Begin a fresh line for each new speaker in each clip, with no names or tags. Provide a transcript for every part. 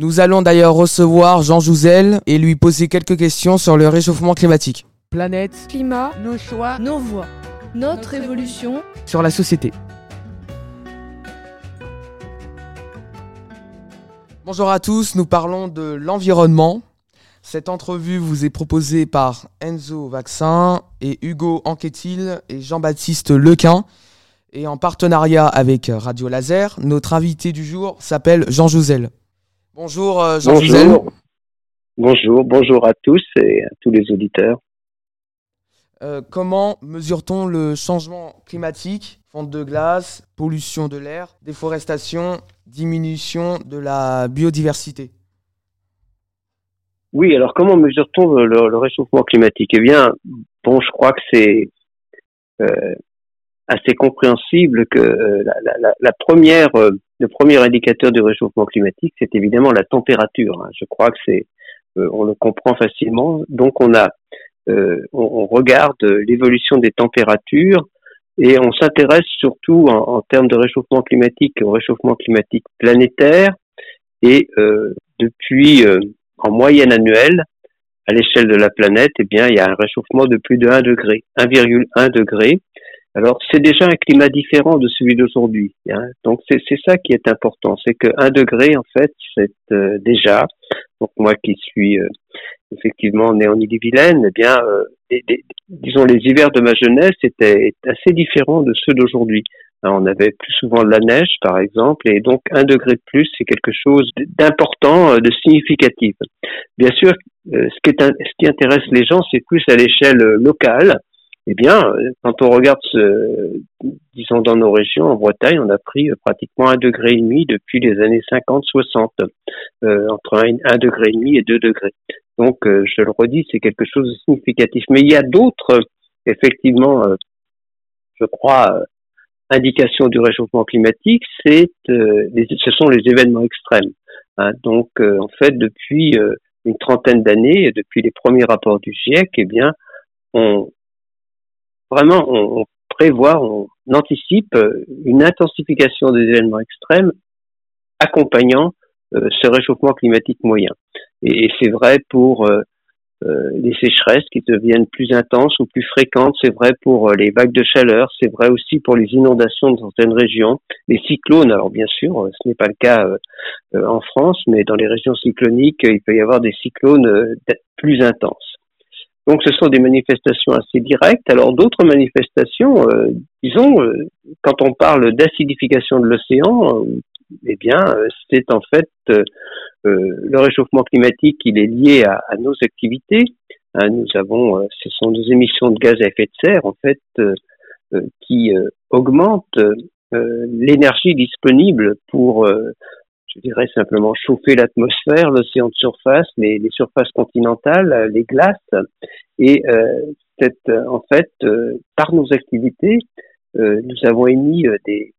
Nous allons d'ailleurs recevoir Jean Jouzel et lui poser quelques questions sur le réchauffement climatique. Planète,
climat,
nos choix,
nos voix, notre, évolution
sur la société. Bonjour à tous, nous parlons de l'environnement. Cette entrevue vous est proposée par Enzo Vaccin et Hugo Anquetil et Jean-Baptiste Lequin. Et en partenariat avec Radio Laser, notre invité du jour s'appelle Jean Jouzel. Bonjour euh, Jean
bonjour. Bonjour, bonjour à tous et à tous les auditeurs.
Euh, comment mesure-t-on le changement climatique? Fonte de glace, pollution de l'air, déforestation, diminution de la biodiversité
Oui, alors comment mesure-t-on le, réchauffement climatique? Eh bien, bon, je crois que c'est euh, assez compréhensible que euh, la, première, euh, le premier indicateur du réchauffement climatique, c'est évidemment la température. Hein. Je crois que c'est, euh, on le comprend facilement. Donc on a, on, regarde l'évolution des températures et on s'intéresse surtout en, en, termes de réchauffement climatique au réchauffement climatique planétaire et depuis en moyenne annuelle à l'échelle de la planète, eh bien, il y a un réchauffement de plus de 1 degré, 1,1 degré. Alors c'est déjà un climat différent de celui d'aujourd'hui. Hein. Donc c'est ça qui est important, c'est que un degré en fait c'est euh, déjà. Donc moi qui suis euh, effectivement né en Ille-et-Vilaine, eh bien euh, disons les hivers de ma jeunesse étaient assez différents de ceux d'aujourd'hui. On avait plus souvent de la neige par exemple, et donc un degré de plus c'est quelque chose d'important, de significatif. Bien sûr, ce qui, est, ce qui intéresse les gens c'est plus à l'échelle locale eh bien, quand on regarde, ce, disons dans nos régions, en Bretagne, on a pris pratiquement un degré et demi depuis les années 50-60, euh, entre un, degré et demi et deux degrés. Donc, euh, je le redis, c'est quelque chose de significatif. Mais il y a d'autres, effectivement, euh, je crois, indications du réchauffement climatique. C'est, ce sont les événements extrêmes. Hein. Donc, en fait, depuis une trentaine d'années, depuis les premiers rapports du GIEC, eh bien, on, vraiment, on, prévoit, on anticipe euh, une intensification des événements extrêmes accompagnant euh, ce réchauffement climatique moyen. Et, c'est vrai pour euh, les sécheresses qui deviennent plus intenses ou plus fréquentes, c'est vrai pour les vagues de chaleur, c'est vrai aussi pour les inondations dans certaines régions, les cyclones, alors bien sûr, ce n'est pas le cas en France, mais dans les régions cycloniques, il peut y avoir des cyclones plus intenses. Donc ce sont des manifestations assez directes. Alors d'autres manifestations, euh, disons, euh, quand on parle d'acidification de l'océan, euh, eh bien c'est en fait le réchauffement climatique, il est lié à, nos activités. Hein, nous avons, ce sont nos émissions de gaz à effet de serre en fait qui augmentent l'énergie disponible pour je dirais simplement chauffer l'atmosphère, l'océan de surface, les, les, surfaces continentales, les glaces. Et euh, cette, en fait, euh, par nos activités, euh, nous avons émis euh, des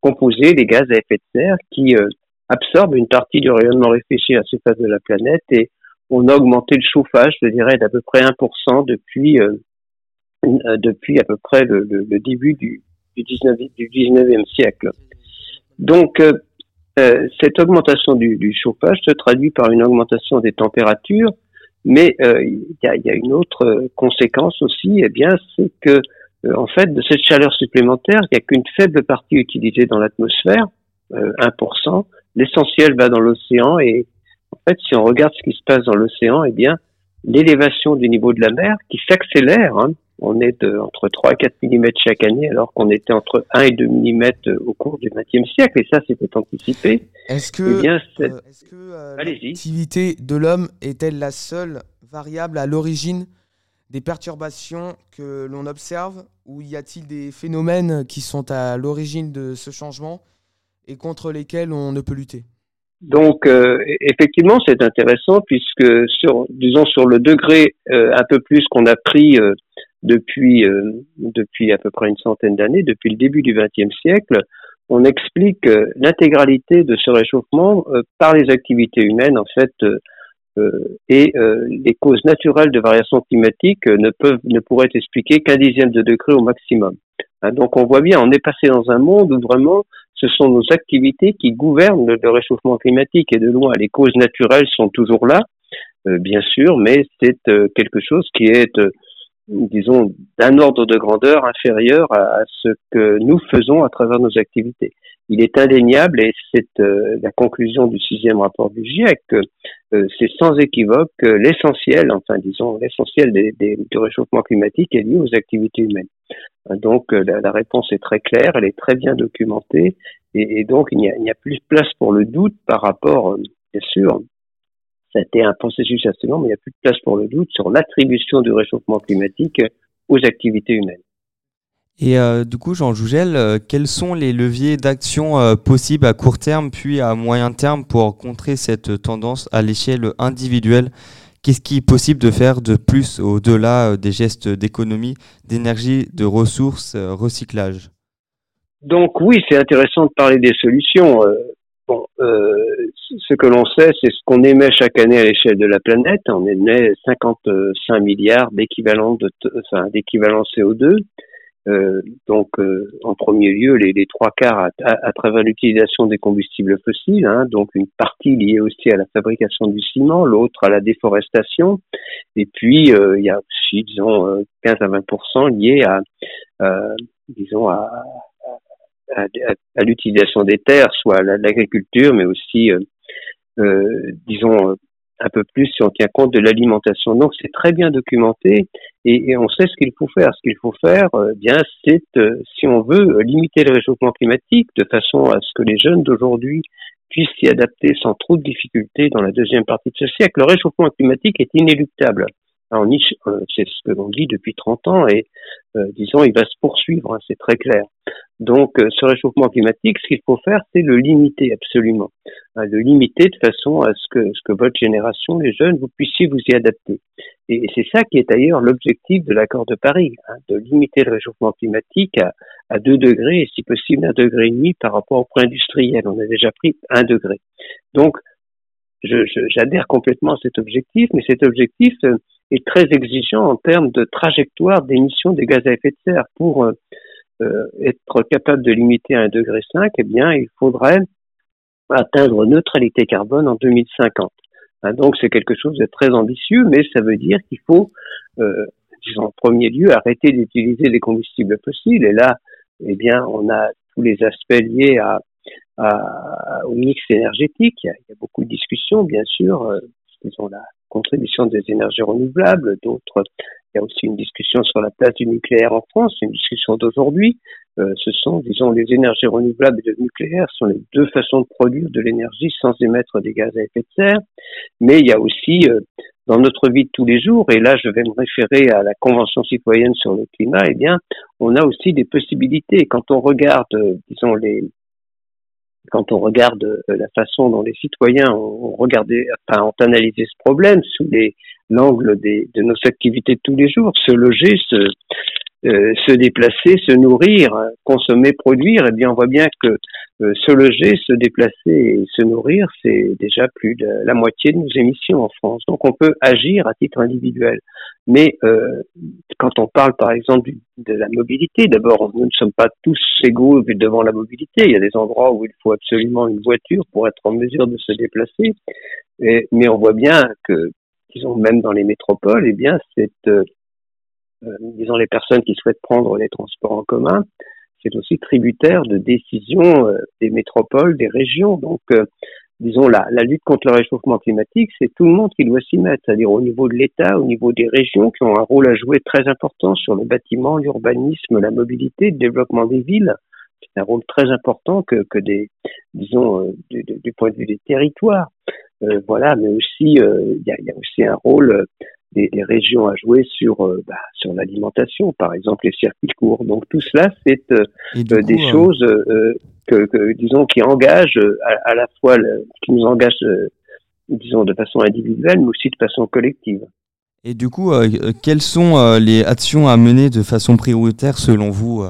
composés, des gaz à effet de serre, qui euh, absorbent une partie du rayonnement réfléchi à la surface de la planète et on a augmenté le chauffage, je dirais, d'à peu près 1% depuis, depuis à peu près le, le, début du, du, 19, du 19e siècle. Donc, euh, cette augmentation du, chauffage se traduit par une augmentation des températures, mais euh, il y, a, une autre conséquence aussi, eh bien, c'est que euh, en fait, de cette chaleur supplémentaire, il n'y a qu'une faible partie utilisée dans l'atmosphère, 1%. L'essentiel va dans l'océan et en fait, si on regarde ce qui se passe dans l'océan, eh bien, l'élévation du niveau de la mer qui s'accélère, hein, on est de, entre 3 et 4 mm chaque année, alors qu'on était entre 1 et 2 mm au cours du XXe siècle, et ça, c'était anticipé.
Est-ce que, eh euh, euh, l'activité de l'homme est-elle la seule variable à l'origine des perturbations que l'on observe, ou y a-t-il des phénomènes qui sont à l'origine de ce changement et contre lesquels on ne peut lutter?
Donc euh, effectivement, c'est intéressant puisque sur, disons sur le degré un peu plus qu'on a pris depuis, euh, depuis à peu près une centaine d'années, depuis le début du XXe siècle, on explique euh, l'intégralité de ce réchauffement euh, par les activités humaines, en fait, et les causes naturelles de variation climatique ne peuvent, ne pourraient expliquer qu'un dixième de degré au maximum. Hein, donc on voit bien, on est passé dans un monde où vraiment ce sont nos activités qui gouvernent le, réchauffement climatique et de loin. Les causes naturelles sont toujours là, euh, bien sûr, mais c'est euh, quelque chose qui est, euh, disons, d'un ordre de grandeur inférieur à, ce que nous faisons à travers nos activités. Il est indéniable, et c'est la conclusion du sixième rapport du GIEC, que c'est sans équivoque l'essentiel, enfin disons, l'essentiel des, du réchauffement climatique est lié aux activités humaines. Donc la, la, réponse est très claire, elle est très bien documentée, et, et donc il n'y a, a, plus de place pour le doute par rapport, bien sûr, ça a été un processus assez long, mais il n'y a plus de place pour le doute sur l'attribution du réchauffement climatique aux activités humaines.
Et euh, du coup, Jean Jougel, euh, quels sont les leviers d'action euh, possibles à court terme puis à moyen terme pour contrer cette tendance à l'échelle individuelle? Qu'est-ce qui est possible de faire de plus au-delà des gestes d'économie, d'énergie, de ressources, recyclage?
Donc oui, c'est intéressant de parler des solutions. Euh, ce que l'on sait, c'est ce qu'on émet chaque année à l'échelle de la planète. On émet 55 milliards d'équivalents de, enfin, d'équivalent CO2. Euh, donc, euh, en premier lieu, les, trois quarts à, travers l'utilisation des combustibles fossiles, hein, donc une partie liée aussi à la fabrication du ciment, l'autre à la déforestation, et puis euh, il y a aussi, disons, 15 à 20 liés à, disons, à, à, à, l'utilisation des terres, soit l'agriculture, mais aussi, euh, euh, disons, un peu plus si on tient compte de l'alimentation. Donc c'est très bien documenté et, et, on sait ce qu'il faut faire. Ce qu'il faut faire, euh, bien, c'est si on veut limiter le réchauffement climatique de façon à ce que les jeunes d'aujourd'hui puissent s'y adapter sans trop de difficultés dans la deuxième partie de ce siècle. Le réchauffement climatique est inéluctable. C'est ce que l'on dit depuis 30 ans et disons, il va se poursuivre, hein, c'est très clair. Donc, euh, ce réchauffement climatique, ce qu'il faut faire, c'est le limiter absolument, hein, le limiter de façon à ce que, ce que votre génération, les jeunes, vous puissiez vous y adapter. Et, c'est ça qui est d'ailleurs l'objectif de l'accord de Paris, hein, de limiter le réchauffement climatique à, à 2 degrés et si possible un degré et demi par rapport au pré industriel. On a déjà pris un degré. Donc, j'adhère complètement à cet objectif, mais cet objectif euh, est très exigeant en termes de trajectoire d'émission des gaz à effet de serre pour euh, euh, être capable de limiter à 1,5 degré, eh bien, il faudrait atteindre neutralité carbone en 2050. Hein, donc, c'est quelque chose de très ambitieux, mais ça veut dire qu'il faut, euh, disons, en premier lieu, arrêter d'utiliser les combustibles fossiles. Et là, eh bien, on a tous les aspects liés à, à, au mix énergétique. Il y, a, il y, a, beaucoup de discussions, bien sûr, euh, disons, la contribution des énergies renouvelables, d'autres il y a aussi une discussion sur la place du nucléaire en France, une discussion d'aujourd'hui. Euh, ce sont, disons, les énergies renouvelables et le nucléaire sont les deux façons de produire de l'énergie sans émettre des gaz à effet de serre. Mais il y a aussi, euh, dans notre vie de tous les jours, et là je vais me référer à la Convention citoyenne sur le climat, eh bien, on a aussi des possibilités. Quand on regarde, euh, disons, les, quand on regarde euh, la façon dont les citoyens ont regardé, enfin, ont analysé ce problème sous l'angle de nos activités de tous les jours, se loger, se, euh, se déplacer, se nourrir, consommer, produire, eh bien on voit bien que euh, se loger, se déplacer et se nourrir, c'est déjà plus de la moitié de nos émissions en France. Donc on peut agir à titre individuel. Mais euh, quand on parle par exemple de la mobilité, d'abord nous ne sommes pas tous égaux devant la mobilité. Il y a des endroits où il faut absolument une voiture pour être en mesure de se déplacer. mais on voit bien que, disons même dans les métropoles, eh bien cette disons les personnes qui souhaitent prendre les transports en commun, c'est aussi tributaire de décisions euh, des métropoles, des régions. Donc, euh, disons, la, la, lutte contre le réchauffement climatique, c'est tout le monde qui doit s'y mettre, c'est-à-dire au niveau de l'État, au niveau des régions qui ont un rôle à jouer très important sur le bâtiment, l'urbanisme, la mobilité, le développement des villes. C'est un rôle très important que, que des, disons, du, du, point de vue des territoires. Euh, voilà, mais aussi, il y a, y, a, aussi un rôle des, des, régions à jouer sur euh, bah, sur l'alimentation, par exemple les circuits courts. Donc tout cela, c'est euh, euh, des choses que, que, disons qui engagent à, à la fois le, qui nous engagent disons de façon individuelle, mais aussi de façon collective.
Et du coup, quelles sont les actions à mener de façon prioritaire selon vous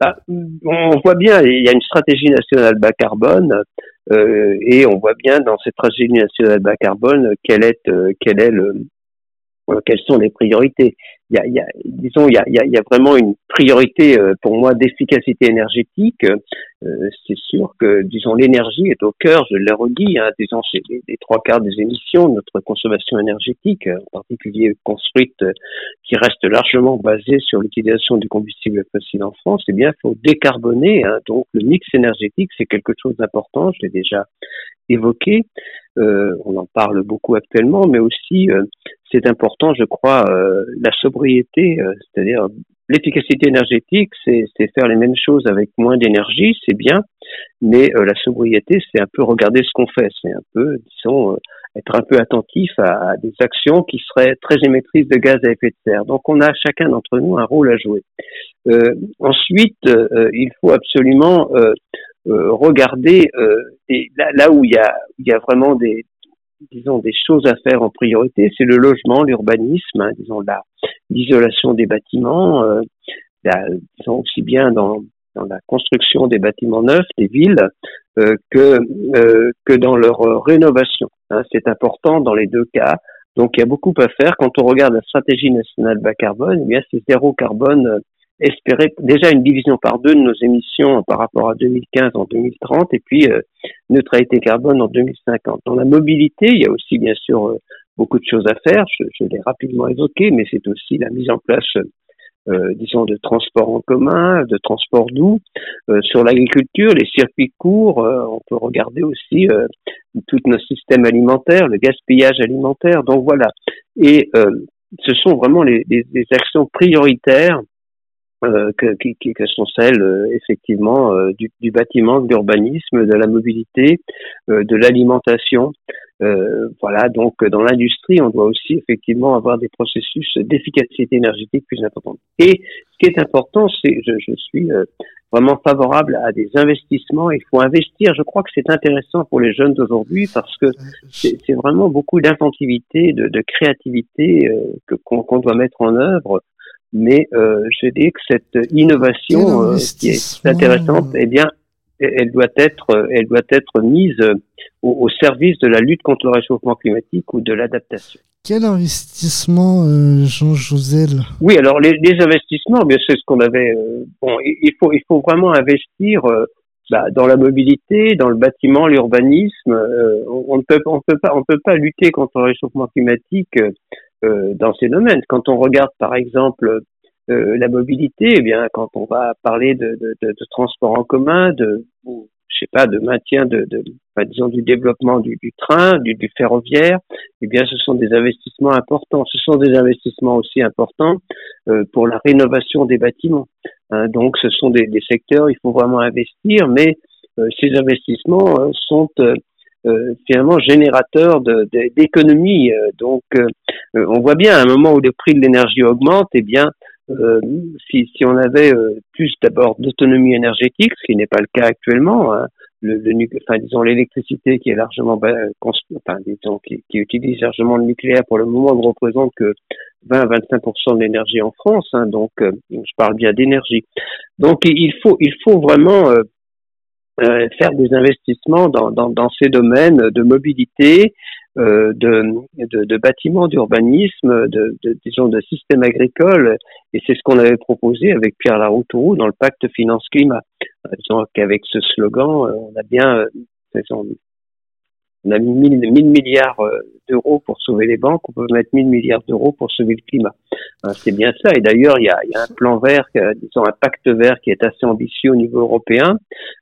bah, On voit bien, il y a une stratégie nationale bas carbone euh, et on voit bien dans cette stratégie nationale bas carbone quel est, euh, est le, quelles sont les priorités il y a, y a, disons, il y a, y a, vraiment une priorité euh, pour moi d'efficacité énergétique. Euh, c'est sûr que, disons, l'énergie est au cœur, je l'ai redit, hein, disons, c'est les, trois quarts des émissions notre consommation énergétique, en particulier construite, euh, qui reste largement basée sur l'utilisation du combustible fossile en France. Eh bien, il faut décarboner. Hein, donc, le mix énergétique, c'est quelque chose d'important. Je l'ai déjà évoqué. Euh, on en parle beaucoup actuellement, mais aussi euh, c'est important, je crois, euh, la sobriété, c'est-à-dire l'efficacité énergétique, c'est faire les mêmes choses avec moins d'énergie, c'est bien, mais la sobriété, c'est un peu regarder ce qu'on fait, c'est un peu, disons, être un peu attentif à, des actions qui seraient très émettrices de gaz à effet de serre. Donc on a chacun d'entre nous un rôle à jouer. ensuite, il faut absolument regarder euh, là, là, où il y a, y a vraiment des, disons, des choses à faire en priorité, c'est le logement, l'urbanisme, hein, disons, la, l'isolation des bâtiments, euh, la, disons aussi bien dans, dans la construction des bâtiments neufs, des villes, euh, que, euh, que dans leur rénovation. Hein, c'est important dans les deux cas. Donc il y a beaucoup à faire. Quand on regarde la stratégie nationale bas carbone, eh bien c'est zéro carbone espérer déjà une division par deux de nos émissions par rapport à 2015 en 2030 et puis euh, neutralité carbone en 2050. Dans la mobilité, il y a aussi bien sûr euh, beaucoup de choses à faire, je, je l'ai rapidement évoqué, mais c'est aussi la mise en place, euh, disons, de transports en commun, de transports doux. sur l'agriculture, les circuits courts, on peut regarder aussi tous nos systèmes alimentaires, le gaspillage alimentaire. Donc voilà. Et ce sont vraiment les, les, les actions prioritaires euh, que, qui, que, sont celles euh, effectivement euh, du, du, bâtiment, de l'urbanisme, de la mobilité, de l'alimentation. voilà, donc dans l'industrie, on doit aussi effectivement avoir des processus d'efficacité énergétique plus importants. Et ce qui est important, c'est, je, je suis vraiment favorable à des investissements. Il faut investir. Je crois que c'est intéressant pour les jeunes d'aujourd'hui parce que c'est vraiment beaucoup d'inventivité, de, de, créativité que qu'on doit mettre en œuvre mais euh, je dis que cette innovation euh, qui est intéressante, eh bien, elle doit être, elle doit être mise au, service de la lutte contre le réchauffement climatique ou de l'adaptation.
Quel investissement, euh, Jean Josel
Oui, alors les, les investissements, bien c'est ce qu'on avait. Euh, bon, il faut, il faut vraiment investir euh, bah, dans la mobilité, dans le bâtiment, l'urbanisme. on ne peut, on peut pas, on peut pas lutter contre le réchauffement climatique euh, dans ces domaines. Quand on regarde par exemple euh, la mobilité, eh bien quand on va parler de, de, de, de transport en commun, de je sais pas, de maintien de, de disons du développement du, du train, du, du, ferroviaire, eh bien ce sont des investissements importants. Ce sont des investissements aussi importants euh, pour la rénovation des bâtiments. Hein, donc ce sont des, des, secteurs, il faut vraiment investir, mais euh, ces investissements euh, sont euh, finalement générateur d'économie. De, euh, donc, euh, on voit bien à un moment où le prix de l'énergie augmente, eh bien, si, si on avait plus d'abord d'autonomie énergétique, ce qui n'est pas le cas actuellement, hein, le, le, enfin, disons l'électricité qui est largement, enfin, disons, qui, qui, utilise largement le nucléaire pour le moment ne représente que 20-25% de l'énergie en France, hein, donc je parle bien d'énergie. Donc il faut, il faut vraiment euh, faire des investissements dans, ces domaines de mobilité, euh, de, de, de, bâtiments, d'urbanisme, de, de, disons, de système agricole. Et c'est ce qu'on avait proposé avec Pierre Laroutourou dans le pacte finance-climat. Euh, disons qu'avec ce slogan, on a bien on a mis 1000, milliards euh, d'euros pour sauver les banques, on peut mettre 1000 milliards d'euros pour sauver le climat. Hein, c'est bien ça. Et d'ailleurs, il y a, y a un plan vert, disons un pacte vert qui est assez ambitieux au niveau européen.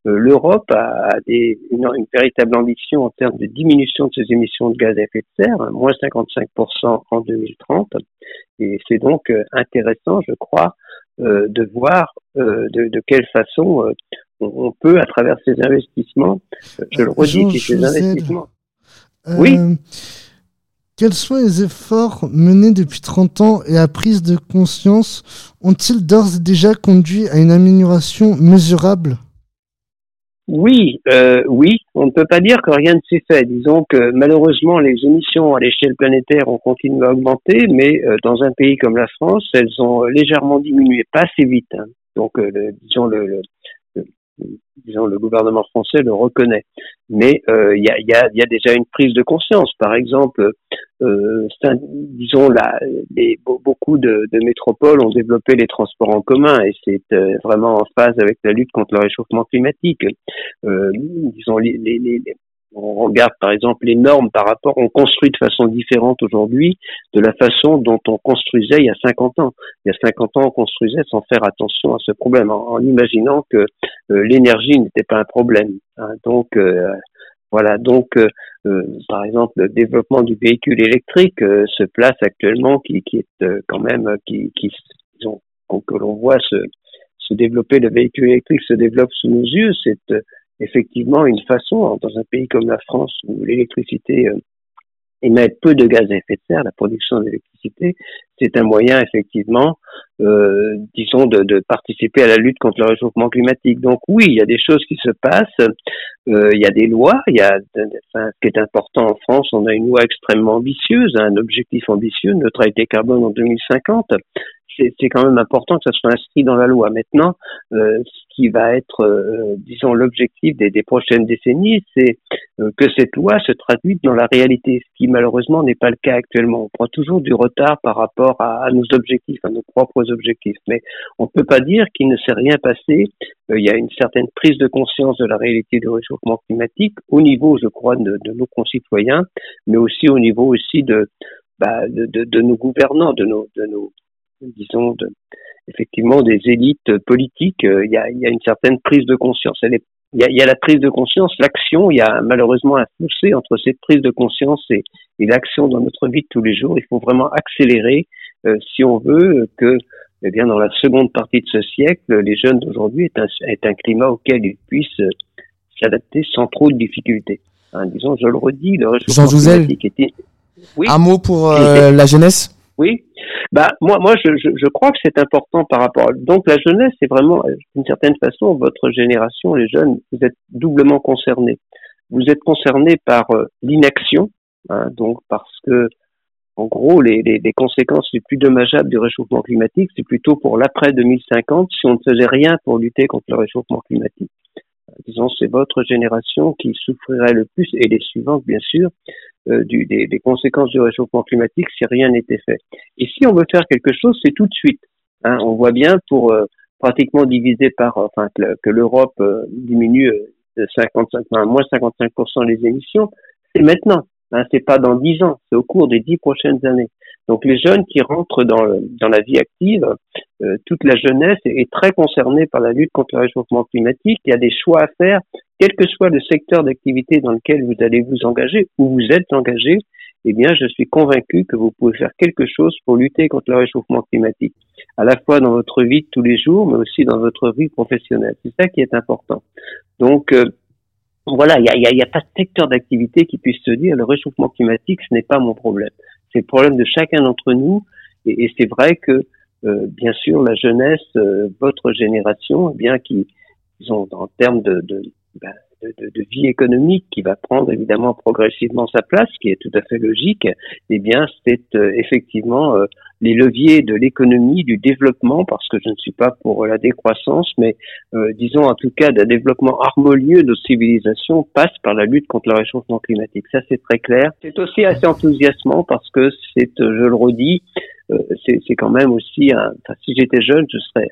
Euh, L'Europe a, des, une, véritable ambition en termes de diminution de ses émissions de gaz à effet de serre, hein, moins 55% en 2030. Et c'est donc euh, intéressant, je crois, de voir de, quelle façon on peut, à travers ces investissements, je le redis, ces investissements.
Euh, oui. Quels sont les efforts menés depuis 30 ans et à prise de conscience ont-ils d'ores et déjà conduit à une amélioration mesurable?
Oui, euh, oui, on ne peut pas dire que rien ne s'est fait. Disons que malheureusement, les émissions à l'échelle planétaire ont continué à augmenter, mais euh, dans un pays comme la France, elles ont légèrement diminué, pas assez vite. Hein. Donc, disons, le, disons, le gouvernement français le reconnaît. Mais euh, il y, a, y, a, y, a, déjà une prise de conscience. Par exemple, euh, disons, là, beaucoup de, de, métropoles ont développé les transports en commun et c'est euh, vraiment en phase avec la lutte contre le réchauffement climatique. Euh, disons, les, les, les, on regarde par exemple les normes par rapport, on construit de façon différente aujourd'hui de la façon dont on construisait il y a 50 ans. Il y a 50 ans, on construisait sans faire attention à ce problème, en, imaginant que euh, l'énergie n'était pas un problème. Hein. Donc euh, voilà, donc euh, par exemple le développement du véhicule électrique se place actuellement, qui, est quand même, qui, qui disons, que l'on voit se, se développer, le véhicule électrique se développe sous nos yeux, effectivement une façon, dans un pays comme la France où l'électricité euh, émet peu de gaz à effet de serre, la production d'électricité, c'est un moyen effectivement, euh, disons, de, de, participer à la lutte contre le réchauffement climatique. Donc oui, il y a des choses qui se passent, euh, il y a des lois, il y a, enfin, ce qui est important en France, on a une loi extrêmement ambitieuse, un objectif ambitieux, neutralité carbone en 2050 c'est quand même important que ça soit inscrit dans la loi. Maintenant, euh, ce qui va être, euh, disons, l'objectif des, prochaines décennies, c'est euh, que cette loi se traduise dans la réalité, ce qui malheureusement n'est pas le cas actuellement. On prend toujours du retard par rapport à, nos objectifs, à nos propres objectifs. Mais on ne peut pas dire qu'il ne s'est rien passé. il y a une certaine prise de conscience de la réalité du réchauffement climatique au niveau, je crois, de, de nos concitoyens, mais aussi au niveau aussi de, bah, de, de, de, nos gouvernants, de nos, de nos, disons, de, effectivement des élites politiques, euh, il y, a, y, a, une certaine prise de conscience. il, y a, y a, la prise de conscience, l'action, il y a malheureusement un fossé entre cette prise de conscience et, et l'action dans notre vie de tous les jours. Il faut vraiment accélérer euh, si on veut que, eh bien, dans la seconde partie de ce siècle, les jeunes d'aujourd'hui est un, est un climat auquel ils puissent euh, s'adapter sans trop de difficultés. Hein, disons, je le redis, le
réchauffement climatique était... Oui. Un mot pour la jeunesse?
Oui. Bah moi, moi, je, je, crois que c'est important par rapport. À... Donc la jeunesse, c'est vraiment, d'une certaine façon, votre génération, les jeunes, vous êtes doublement concernés. Vous êtes concernés par euh, l'inaction, hein, donc parce que, en gros, les, les, les, conséquences les plus dommageables du réchauffement climatique, c'est plutôt pour l'après 2050, si on ne faisait rien pour lutter contre le réchauffement climatique disons, c'est votre génération qui souffrirait le plus, et les suivantes, bien sûr, du, des, des, conséquences du réchauffement climatique si rien n'était fait. Et si on veut faire quelque chose, c'est tout de suite. Hein, on voit bien pour euh, pratiquement diviser par, enfin, que, l'Europe euh, diminue de 55, enfin, moins 55% les émissions, c'est maintenant. Hein, c'est pas dans 10 ans, c'est au cours des 10 prochaines années. Donc les jeunes qui rentrent dans, dans la vie active, euh, toute la jeunesse est, très concernée par la lutte contre le réchauffement climatique. Il y a des choix à faire, quel que soit le secteur d'activité dans lequel vous allez vous engager ou vous êtes engagé. Eh bien, je suis convaincu que vous pouvez faire quelque chose pour lutter contre le réchauffement climatique, à la fois dans votre vie de tous les jours, mais aussi dans votre vie professionnelle. C'est ça qui est important. Donc, euh, voilà, il n'y a, y a, pas de secteur d'activité qui puisse se dire le réchauffement climatique, ce n'est pas mon problème. C'est le problème de chacun d'entre nous. Et, et c'est vrai que, euh, bien sûr, la jeunesse, euh, votre génération, eh bien, qui, ont, en termes de, de, ben, de, de, vie économique qui va prendre évidemment progressivement sa place, ce qui est tout à fait logique, eh bien, c'est euh, effectivement euh, les leviers de l'économie, du développement, parce que je ne suis pas pour la décroissance, mais euh, disons en tout cas d'un développement harmonieux de nos civilisations passe par la lutte contre le réchauffement climatique. Ça, c'est très clair. C'est aussi assez enthousiasmant parce que c'est, je le redis, c'est quand même aussi, un, si j'étais jeune, je serais,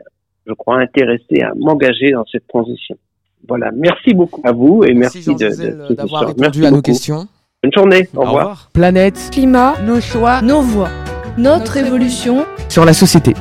je crois, intéressé à m'engager dans cette transition. Voilà, merci beaucoup à vous et merci,
d'avoir répondu à nos questions.
Bonne journée, au, revoir.
Planète,
climat, nos choix, nos voix. Notre, évolution
sur la société.